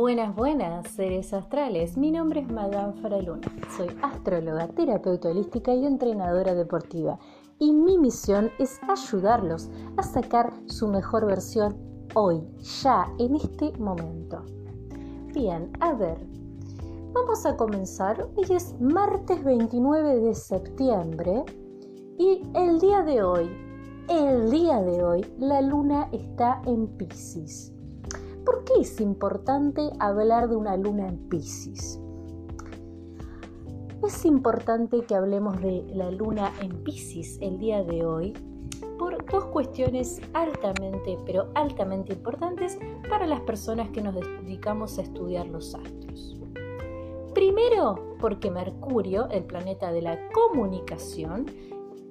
Buenas, buenas, seres astrales. Mi nombre es Madame Faraluna. Soy astróloga, terapeuta holística y entrenadora deportiva. Y mi misión es ayudarlos a sacar su mejor versión hoy, ya, en este momento. Bien, a ver, vamos a comenzar. Hoy es martes 29 de septiembre y el día de hoy, el día de hoy, la luna está en Pisces. ¿Por qué es importante hablar de una luna en Pisces? Es importante que hablemos de la luna en Pisces el día de hoy por dos cuestiones altamente, pero altamente importantes para las personas que nos dedicamos a estudiar los astros. Primero, porque Mercurio, el planeta de la comunicación,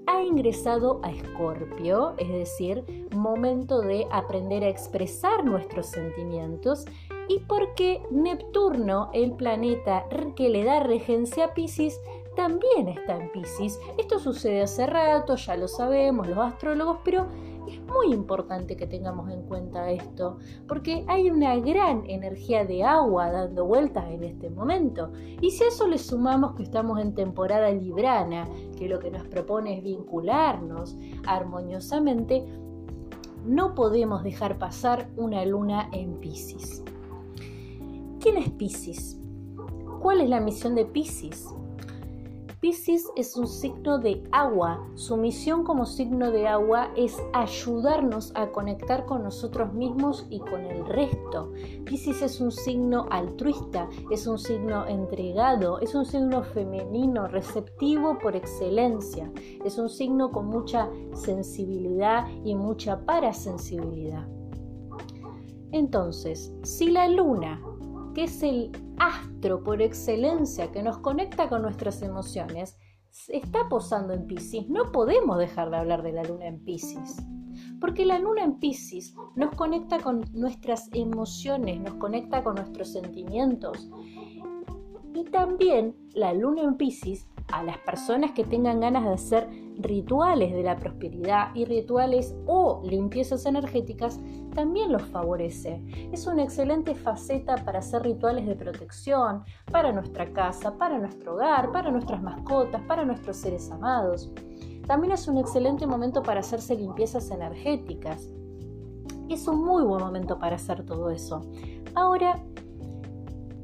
ha ingresado a Escorpio, es decir, momento de aprender a expresar nuestros sentimientos, y porque Neptuno, el planeta que le da regencia a Pisces, también está en Pisces. Esto sucede hace rato, ya lo sabemos los astrólogos, pero es muy importante que tengamos en cuenta esto, porque hay una gran energía de agua dando vueltas en este momento. Y si a eso le sumamos que estamos en temporada librana, que lo que nos propone es vincularnos armoniosamente, no podemos dejar pasar una luna en Pisces. ¿Quién es Pisces? ¿Cuál es la misión de Pisces? Pisces es un signo de agua. Su misión como signo de agua es ayudarnos a conectar con nosotros mismos y con el resto. Pisces es un signo altruista, es un signo entregado, es un signo femenino, receptivo por excelencia. Es un signo con mucha sensibilidad y mucha parasensibilidad. Entonces, si la luna que es el astro por excelencia que nos conecta con nuestras emociones, está posando en Pisces. No podemos dejar de hablar de la luna en Pisces. Porque la luna en Pisces nos conecta con nuestras emociones, nos conecta con nuestros sentimientos. Y también la luna en Pisces a las personas que tengan ganas de hacer rituales de la prosperidad y rituales o limpiezas energéticas, también los favorece. Es una excelente faceta para hacer rituales de protección para nuestra casa, para nuestro hogar, para nuestras mascotas, para nuestros seres amados. También es un excelente momento para hacerse limpiezas energéticas. Es un muy buen momento para hacer todo eso. Ahora,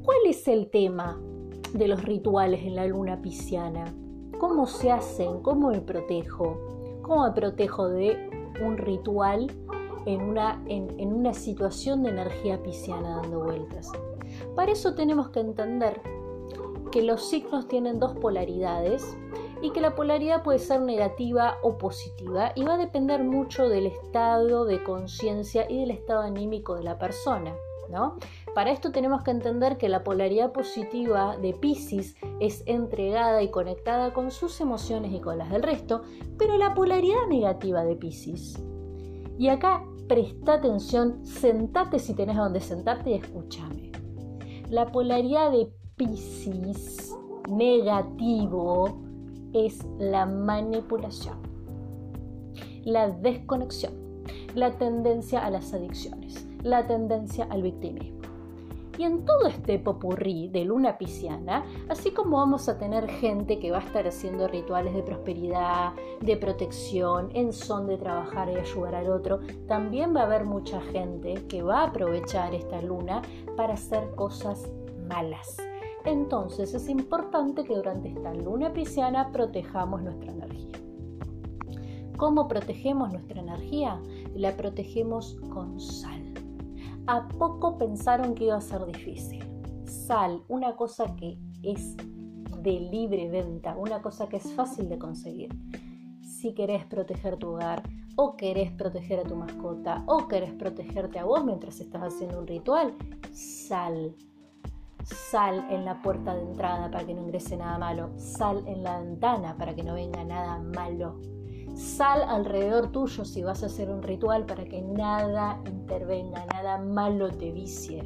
¿cuál es el tema de los rituales en la luna pisciana. ¿Cómo se hacen? ¿Cómo me protejo? ¿Cómo me protejo de un ritual en una, en, una situación de energía pisciana dando vueltas? Para eso tenemos que entender que los signos tienen dos polaridades y que la polaridad puede ser negativa o positiva y va a depender mucho del estado de conciencia y del estado anímico de la persona. Para esto tenemos que entender que la polaridad positiva de Pisces es entregada y conectada con sus emociones y con las del resto, pero la polaridad negativa de Pisces. Y acá presta atención, sentate si tenés donde sentarte y escúchame. La polaridad de Pisces negativo es la manipulación, la desconexión, la tendencia a las adicciones la tendencia al victimismo. Y en todo este popurrí de luna pisciana, así como vamos a tener gente que va a estar haciendo rituales de prosperidad, de protección, en son de trabajar y ayudar al otro, también va a haber mucha gente que va a aprovechar esta luna para hacer cosas malas. Entonces es importante que durante esta luna pisciana protejamos nuestra energía. ¿Cómo protegemos nuestra energía? La protegemos con sal a poco pensaron que iba a ser difícil. Sal, una cosa que es de libre venta, una cosa que es fácil de conseguir. Si querés proteger tu hogar, o querés proteger a tu mascota, o querés protegerte a vos mientras estás haciendo un ritual, sal. Sal en la puerta de entrada para que no ingrese nada malo. Sal en la ventana para que no venga nada malo Sal alrededor tuyo si vas a hacer un ritual para que nada intervenga, nada malo te vicie.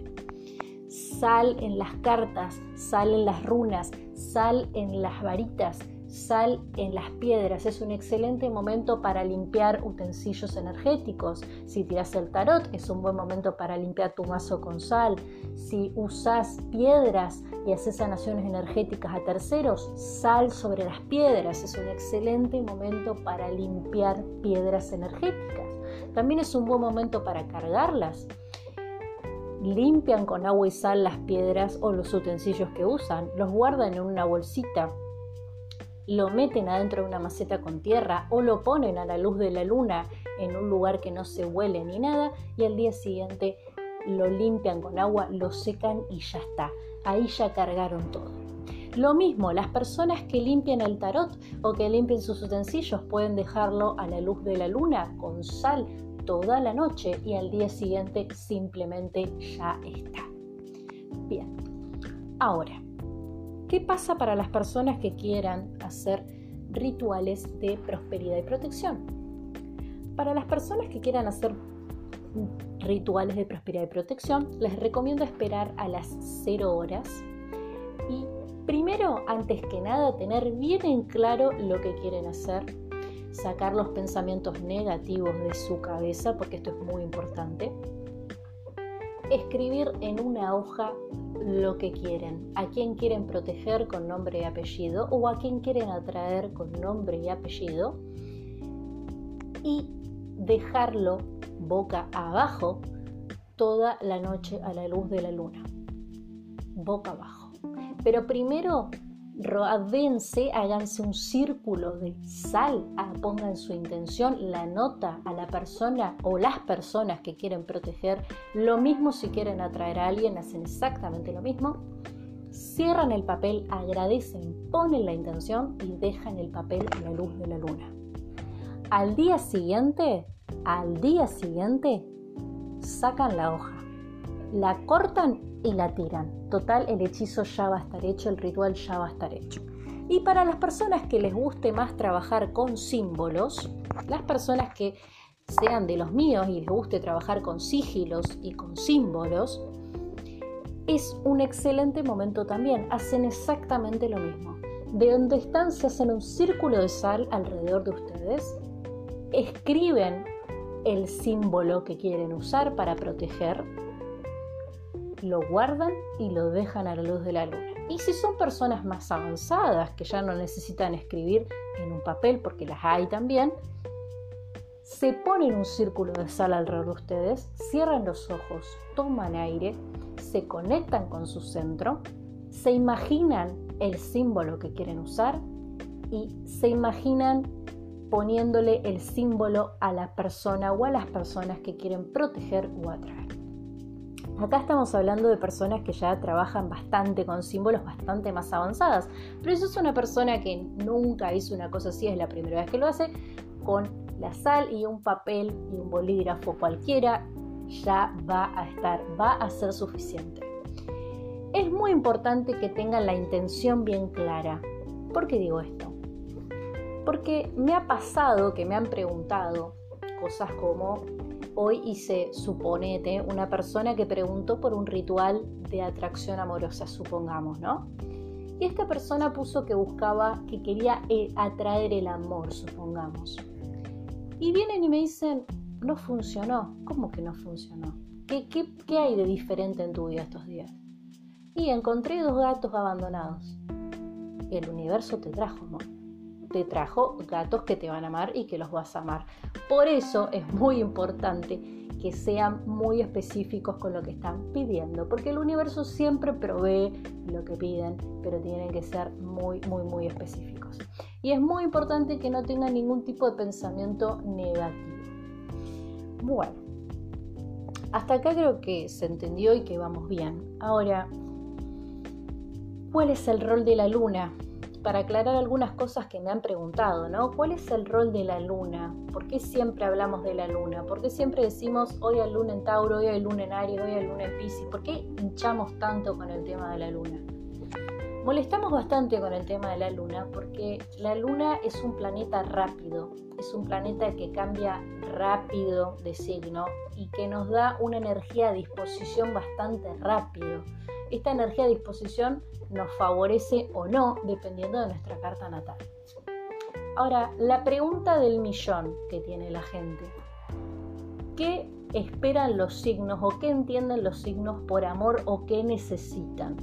Sal en las cartas, sal en las runas, sal en las varitas, sal en las piedras. Es un excelente momento para limpiar utensilios energéticos. Si tiras el tarot, es un buen momento para limpiar tu mazo con sal. Si usas piedras y haces sanaciones energéticas a terceros, sal sobre las piedras. Es un excelente momento para limpiar piedras energéticas. También es un buen momento para cargarlas limpian con agua y sal las piedras o los utensilios que usan, los guardan en una bolsita lo meten adentro de una maceta con tierra o lo ponen a la luz de la luna en un lugar que no se huele ni nada y al día siguiente lo limpian con agua, lo secan y ya está. Ahí ya cargaron todo. Lo mismo, las personas que limpian el tarot o que limpien sus utensilios pueden dejarlo a la luz de la luna con sal toda la noche y al día siguiente simplemente ya está. Bien, ahora, ¿Qué pasa para las personas que quieran hacer rituales de prosperidad y protección? Para las personas que quieran hacer rituales de prosperidad y protección, les recomiendo esperar a las 0 horas y primero, antes que nada, tener bien en claro lo que quieren hacer, sacar los pensamientos negativos de su cabeza, porque esto es muy importante, escribir en una hoja lo que quieren, a quién quieren proteger con nombre y apellido o a quién quieren atraer con nombre y apellido y dejarlo boca abajo toda la noche a la luz de la luna. Boca abajo. Pero primero Roadense, háganse un círculo de sal, ah, pongan su intención, la nota a la persona o las personas que quieren proteger. Lo mismo si quieren atraer a alguien, hacen exactamente lo mismo. Cierran el papel, agradecen, ponen la intención y dejan el papel a la luz de la luna. Al día siguiente, al día siguiente, sacan la hoja, la cortan y la tiran. Total, el hechizo ya va a estar hecho, el ritual ya va a estar hecho. Y para las personas que les guste más trabajar con símbolos, las personas que sean de los míos y les guste trabajar con sigilos y con símbolos, es un excelente momento también. Hacen exactamente lo mismo. De donde están se hacen un círculo de sal alrededor de ustedes, escriben el símbolo que quieren usar para proteger lo guardan y lo dejan a la luz de la luna. Y si son personas más avanzadas que ya no necesitan escribir en un papel, porque las hay también, se ponen un círculo de sal alrededor de ustedes, cierran los ojos, toman aire, se conectan con su centro, se imaginan el símbolo que quieren usar y se imaginan poniéndole el símbolo a la persona o a las personas que quieren proteger o atraer. Acá estamos hablando de personas que ya trabajan bastante con símbolos bastante más avanzadas, pero si es una persona que nunca hizo una cosa así, es la primera vez que lo hace, con la sal y un papel y un bolígrafo cualquiera, ya va a estar, va a ser suficiente. Es muy importante que tengan la intención bien clara. ¿Por qué digo esto? Porque me ha pasado que me han preguntado cosas como Hoy hice, suponete, una persona que preguntó por un ritual de atracción amorosa, supongamos, ¿no? Y esta persona puso que buscaba, que quería eh, atraer el amor, supongamos. Y vienen y me dicen, no funcionó. ¿Cómo que no funcionó? ¿Qué, qué, hay de diferente en tu vida estos días? Y encontré dos gatos abandonados. El universo te trajo amor te trajo gatos que te van a amar y que los vas a amar. Por eso es muy importante que sean muy específicos con lo que están pidiendo, porque el universo siempre provee lo que piden, pero tienen que ser muy, muy, muy específicos. Y es muy importante que no tengan ningún tipo de pensamiento negativo. Bueno, hasta acá creo que se entendió y que vamos bien. Ahora, ¿cuál es el rol de la luna para aclarar algunas cosas que me han preguntado, ¿no? ¿Cuál es el rol de la luna? ¿Por qué siempre hablamos de la luna? ¿Por qué siempre decimos hoy hay luna en Tauro, hoy hay luna en Aries, hoy hay luna en Pisces? ¿Por qué hinchamos tanto con el tema de la luna? Molestamos bastante con el tema de la luna porque la luna es un planeta rápido, es un planeta que cambia rápido de signo y que nos da una energía a disposición bastante rápido. Esta energía de disposición nos favorece o no dependiendo de nuestra carta natal. Ahora, la pregunta del millón que tiene la gente. ¿Qué esperan los signos o qué entienden los signos por amor o qué necesitan?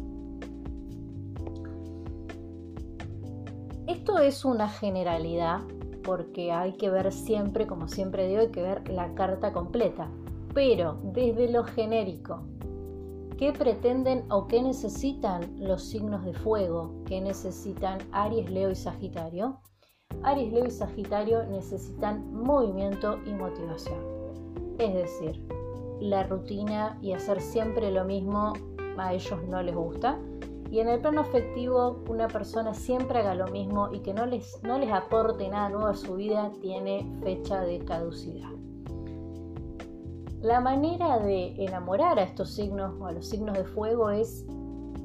Esto es una generalidad porque hay que ver siempre, como siempre digo, hay que ver la carta completa. Pero desde lo genérico, ¿qué pretenden o qué necesitan los signos de fuego? ¿Qué necesitan Aries, Leo y Sagitario? Aries, Leo y Sagitario necesitan movimiento y motivación. Es decir, la rutina y hacer siempre lo mismo a ellos no les gusta y en el plano afectivo, una persona siempre haga lo mismo y que no les, no les aporte nada nuevo a su vida tiene fecha de caducidad. La manera de enamorar a estos signos o a los signos de fuego es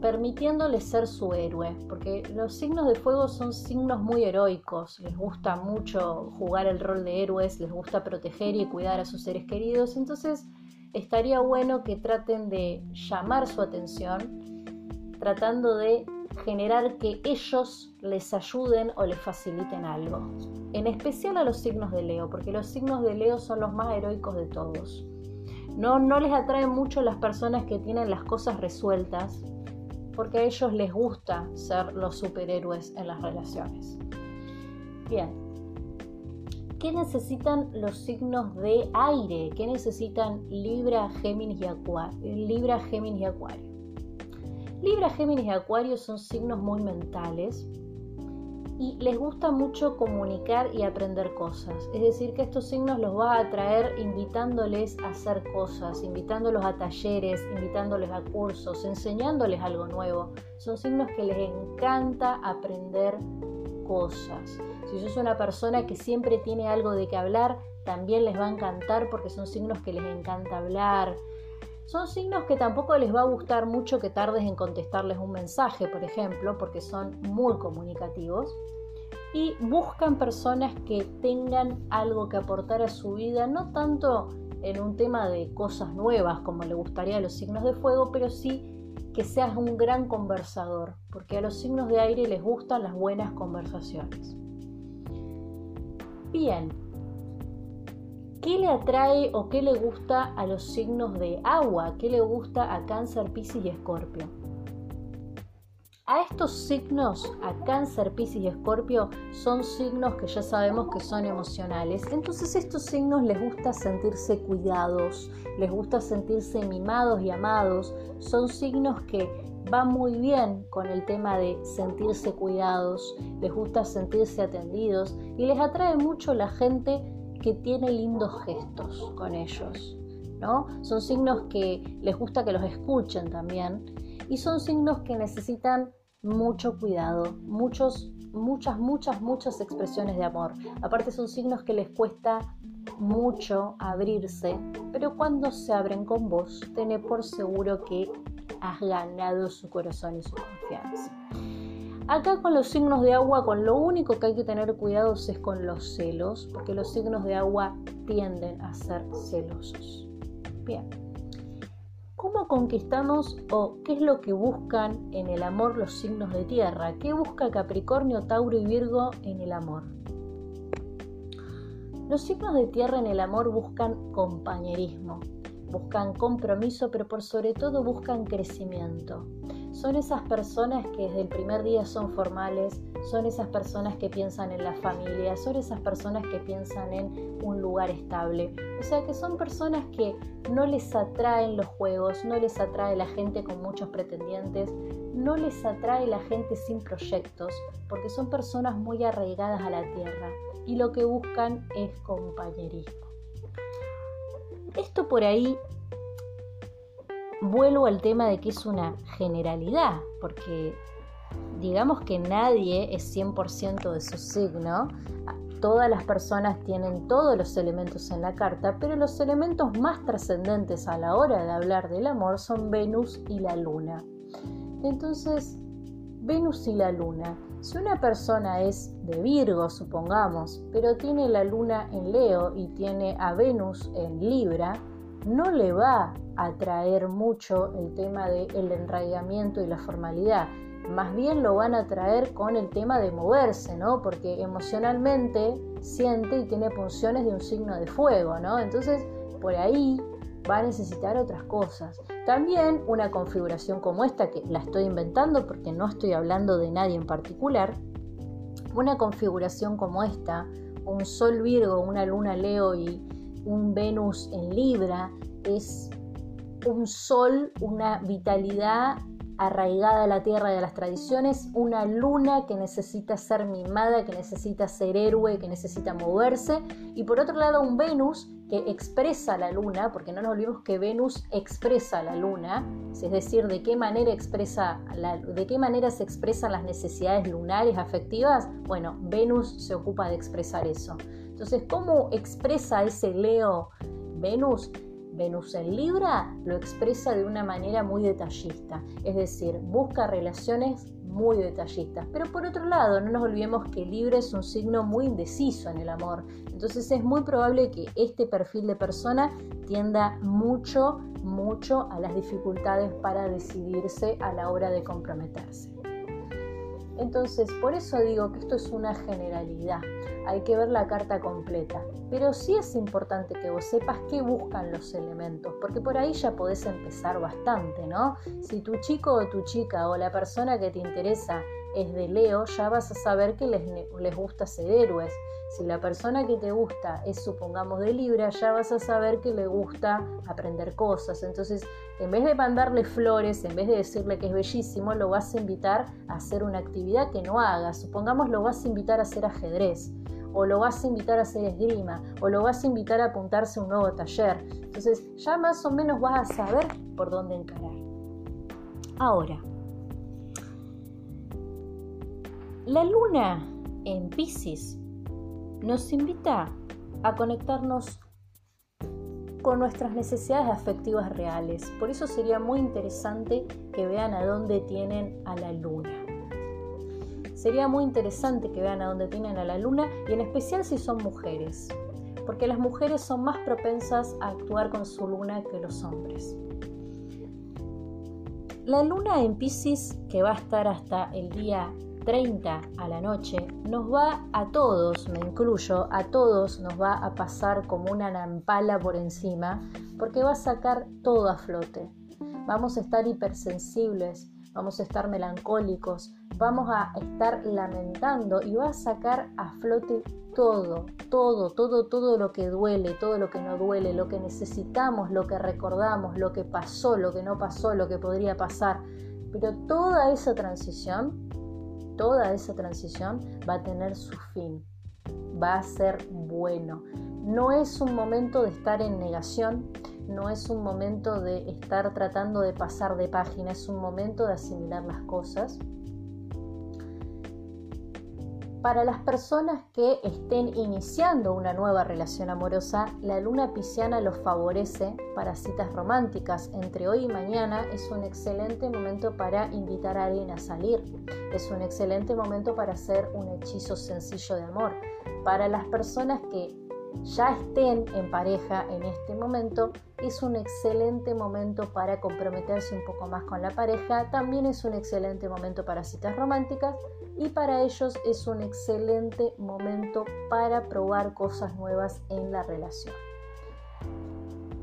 permitiéndoles ser su héroe, porque los signos de fuego son signos muy heroicos, les gusta mucho jugar el rol de héroes, les gusta proteger y cuidar a sus seres queridos, entonces estaría bueno que traten de llamar su atención tratando de generar que ellos les ayuden o les faciliten algo. En especial a los signos de Leo, porque los signos de Leo son los más heroicos de todos. No, no les atraen mucho las personas que tienen las cosas resueltas, porque a ellos les gusta ser los superhéroes en las relaciones. Bien, ¿qué necesitan los signos de aire? ¿Qué necesitan Libra, Géminis y Acuario? Libra, Géminis y Acuario. Libra, Géminis y Acuario son signos muy mentales y les gusta mucho comunicar y aprender cosas. Es decir, que estos signos los va a atraer invitándoles a hacer cosas, invitándolos a talleres, invitándoles a cursos, enseñándoles algo nuevo. Son signos que les encanta aprender cosas. Si sos una persona que siempre tiene algo de qué hablar, también les va a encantar porque son signos que les encanta hablar, son signos que tampoco les va a gustar mucho que tardes en contestarles un mensaje, por ejemplo, porque son muy comunicativos. Y buscan personas que tengan algo que aportar a su vida, no tanto en un tema de cosas nuevas como le gustaría a los signos de fuego, pero sí que seas un gran conversador, porque a los signos de aire les gustan las buenas conversaciones. Bien, ¿Qué le atrae o qué le gusta a los signos de agua? ¿Qué le gusta a Cáncer, Piscis y Escorpio? A estos signos, a Cáncer, Piscis y Escorpio, son signos que ya sabemos que son emocionales. Entonces estos signos les gusta sentirse cuidados, les gusta sentirse mimados y amados. Son signos que van muy bien con el tema de sentirse cuidados, les gusta sentirse atendidos y les atrae mucho la gente que tiene lindos gestos con ellos, ¿no? Son signos que les gusta que los escuchen también y son signos que necesitan mucho cuidado, muchos, muchas, muchas, muchas expresiones de amor. Aparte son signos que les cuesta mucho abrirse, pero cuando se abren con vos, tené por seguro que has ganado su corazón y su confianza. Acá con los signos de agua, con lo único que hay que tener cuidado es con los celos, porque los signos de agua tienden a ser celosos. Bien. ¿Cómo conquistamos o qué es lo que buscan en el amor los signos de tierra? ¿Qué busca Capricornio, Tauro y Virgo en el amor? Los signos de tierra en el amor buscan compañerismo, buscan compromiso, pero por sobre todo buscan crecimiento. Son esas personas que desde el primer día son formales, son esas personas que piensan en la familia, son esas personas que piensan en un lugar estable. O sea que son personas que no les atraen los juegos, no les atrae la gente con muchos pretendientes, no les atrae la gente sin proyectos, porque son personas muy arraigadas a la tierra y lo que buscan es compañerismo. Esto por ahí vuelvo al tema de que es una generalidad, porque digamos que nadie es 100% de su signo, todas las personas tienen todos los elementos en la carta, pero los elementos más trascendentes a la hora de hablar del amor son Venus y la Luna. Entonces, Venus y la Luna. Si una persona es de Virgo, supongamos, pero tiene la Luna en Leo y tiene a Venus en Libra, no le va a traer mucho el tema del enraigamiento y la formalidad. Más bien lo van a traer con el tema de moverse, ¿no? Porque emocionalmente siente y tiene funciones de un signo de fuego, ¿no? Entonces, por ahí va a necesitar otras cosas. También una configuración como esta, que la estoy inventando porque no estoy hablando de nadie en particular, una configuración como esta, un Sol Virgo, una Luna Leo y un Venus en Libra, es un Sol, una vitalidad arraigada a la tierra de las tradiciones, una luna que necesita ser mimada, que necesita ser héroe, que necesita moverse, y por otro lado un Venus expresa la luna, porque no nos olvidemos que Venus expresa la luna, es decir, de qué manera expresa de qué manera se expresan las necesidades lunares afectivas, bueno, Venus se ocupa de expresar eso. Entonces, ¿cómo expresa ese Leo Venus? Venus en Libra lo expresa de una manera muy detallista, es decir, busca relaciones muy detallistas. Pero por otro lado, no nos olvidemos que Libra es un signo muy indeciso en el amor, entonces es muy probable que este perfil de persona tienda mucho, mucho a las dificultades para decidirse a la hora de comprometerse. Entonces, por eso digo que esto es una generalidad hay que ver la carta completa. Pero sí es importante que vos sepas qué buscan los elementos, porque por ahí ya podés empezar bastante, ¿no? Si tu chico o tu chica o la persona que te interesa es de Leo, ya vas a saber que les, les gusta ser héroes. Si la persona que te gusta es, supongamos, de Libra, ya vas a saber que le gusta aprender cosas. Entonces, en vez de mandarle flores, en vez de decirle que es bellísimo, lo vas a invitar a hacer una actividad que no haga. Supongamos, lo vas a invitar a hacer ajedrez o lo vas a invitar a hacer esgrima, o lo vas a invitar a apuntarse a un nuevo taller. Entonces ya más o menos vas a saber por dónde encarar. Ahora, la luna en Pisces nos invita a conectarnos con nuestras necesidades afectivas reales. Por eso sería muy interesante que vean a dónde tienen a la luna. Sería muy interesante que vean a dónde tienen a la luna y en especial si son mujeres, porque las mujeres son más propensas a actuar con su luna que los hombres. La luna en Pisces, que va a estar hasta el día 30 a la noche, nos va a todos, me incluyo, a todos nos va a pasar como una nampala por encima, porque va a sacar todo a flote. Vamos a estar hipersensibles, vamos a estar melancólicos, vamos a estar lamentando y va a sacar a flote todo, todo, todo, todo lo que duele, todo lo que no duele, lo que necesitamos, lo que recordamos, lo que pasó, lo que no pasó, lo que podría pasar. Pero toda esa transición, toda esa transición va a tener su fin, va a ser bueno. No es un momento de estar en negación, no es un momento de estar tratando de pasar de página, es un momento de asimilar las cosas. Para las personas que estén iniciando una nueva relación amorosa, la luna pisciana los favorece para citas románticas. Entre hoy y mañana es un excelente momento para invitar a alguien a salir. Es un excelente momento para hacer un hechizo sencillo de amor. Para las personas que ya estén en pareja en este momento, es un excelente momento para comprometerse un poco más con la pareja, también es un excelente momento para citas románticas y para ellos es un excelente momento para probar cosas nuevas en la relación.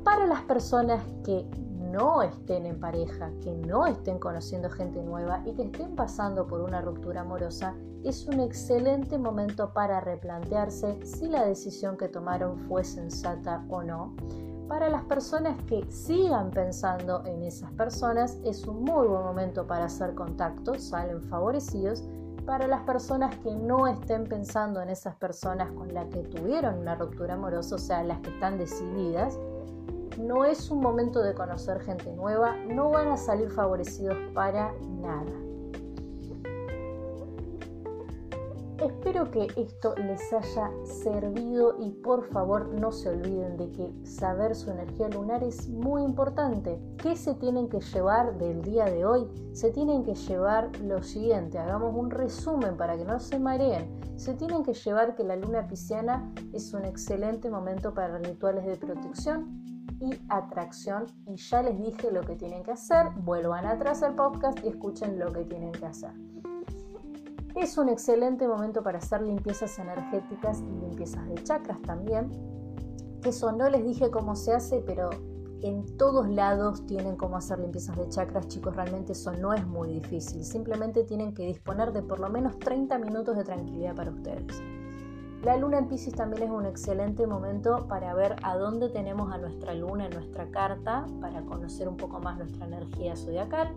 Para las personas que no estén en pareja, que no estén conociendo gente nueva y que estén pasando por una ruptura amorosa, es un excelente momento para replantearse si la decisión que tomaron fue sensata o no. Para las personas que sigan pensando en esas personas, es un muy buen momento para hacer contacto, salen favorecidos. Para las personas que no estén pensando en esas personas con las que tuvieron una ruptura amorosa, o sea, las que están decididas, no es un momento de conocer gente nueva, no van a salir favorecidos para nada. Espero que esto les haya servido y por favor no se olviden de que saber su energía lunar es muy importante. ¿Qué se tienen que llevar del día de hoy? Se tienen que llevar lo siguiente, hagamos un resumen para que no se mareen. Se tienen que llevar que la luna pisciana es un excelente momento para rituales de protección, y atracción. Y ya les dije lo que tienen que hacer. Vuelvan atrás al podcast y escuchen lo que tienen que hacer. Es un excelente momento para hacer limpiezas energéticas y limpiezas de chakras también. Eso no les dije cómo se hace, pero en todos lados tienen cómo hacer limpiezas de chakras, chicos, realmente eso no es muy difícil. Simplemente tienen que disponer de por lo menos 30 minutos de tranquilidad para ustedes. La luna en Pisces también es un excelente momento para ver a dónde tenemos a nuestra luna en nuestra carta, para conocer un poco más nuestra energía zodiacal.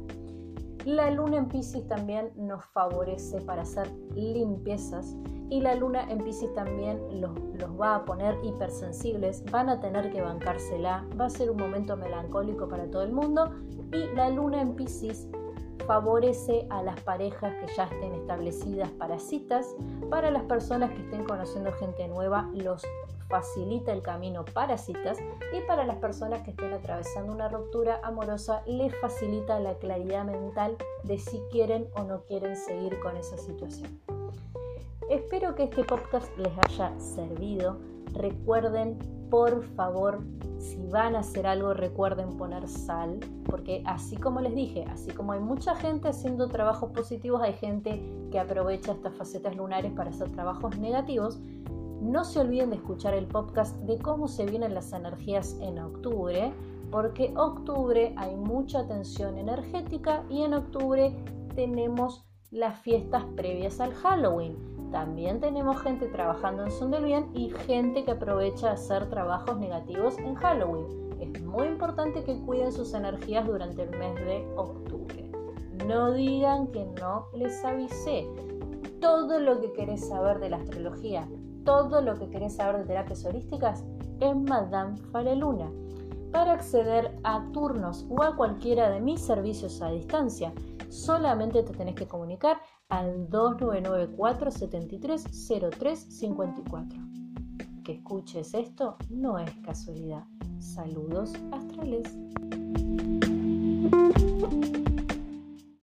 La luna en Pisces también nos favorece para hacer limpiezas y la luna en Pisces también los, los, va a poner hipersensibles, van a tener que bancársela, va a ser un momento melancólico para todo el mundo y la luna en Pisces favorece a las parejas que ya estén establecidas para citas, para las personas que estén conociendo gente nueva, los facilita el camino para citas y para las personas que estén atravesando una ruptura amorosa les facilita la claridad mental de si quieren o no quieren seguir con esa situación. Espero que este podcast les haya servido. Recuerden, por favor, si van a hacer algo, recuerden poner sal, porque así como les dije, así como hay mucha gente haciendo trabajos positivos, hay gente que aprovecha estas facetas lunares para hacer trabajos negativos. No se olviden de escuchar el podcast de cómo se vienen las energías en octubre, porque octubre hay mucha tensión energética y en octubre tenemos las fiestas previas al Halloween. También tenemos gente trabajando en Son del Bien y gente que aprovecha hacer trabajos negativos en Halloween. Es muy importante que cuiden sus energías durante el mes de octubre. No digan que no les avisé. Todo lo que querés saber de la astrología, todo lo que querés saber de terapias holísticas en Madame Fareluna. Para acceder a turnos o a cualquiera de mis servicios a distancia, solamente te tenés que comunicar al 2994 730354. Que escuches esto no es casualidad. Saludos astrales.